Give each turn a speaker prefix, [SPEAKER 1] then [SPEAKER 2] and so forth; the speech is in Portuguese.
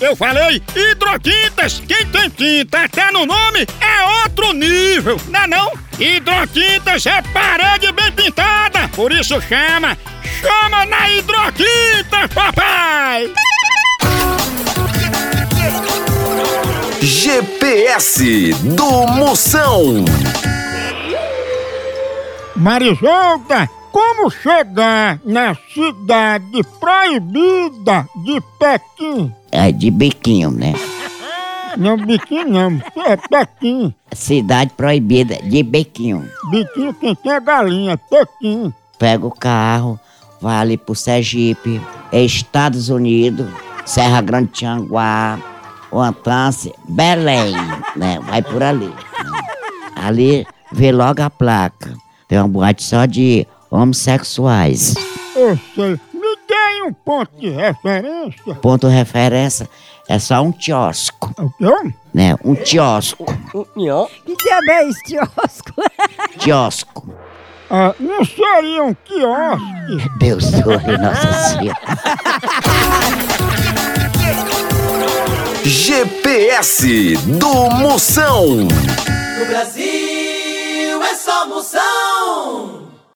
[SPEAKER 1] Eu falei hidrotintas. Quem tem tinta até no nome é outro nível, não é não? Hidrotintas é parede bem pintada. Por isso chama, chama na hidrotinta, papai.
[SPEAKER 2] GPS do Moção.
[SPEAKER 1] Marisolda, como chegar na cidade proibida de Pequim?
[SPEAKER 3] É de biquinho, né?
[SPEAKER 1] Não, Biquim não, é Pequim.
[SPEAKER 3] Cidade proibida de biquinho.
[SPEAKER 1] Biquinho quem tem é galinha, Pequim.
[SPEAKER 3] Pega o carro, vai ali pro Sergipe, Estados Unidos, Serra Grande Tianguá, Antância, Belém, né? Vai por ali. né? Ali vê logo a placa. Tem uma boate só de homossexuais.
[SPEAKER 1] Eu sei. Me dê um ponto de referência.
[SPEAKER 3] Ponto referência é só um quiosco,
[SPEAKER 1] O quê?
[SPEAKER 3] né? Um quiosco.
[SPEAKER 4] Que diabo é esse quiosco?
[SPEAKER 3] Quiosco.
[SPEAKER 1] Ah, não seria um quiosque?
[SPEAKER 3] Deus do céu, Nossa Senhora.
[SPEAKER 2] GPS do Moção.
[SPEAKER 5] No Brasil é só moção.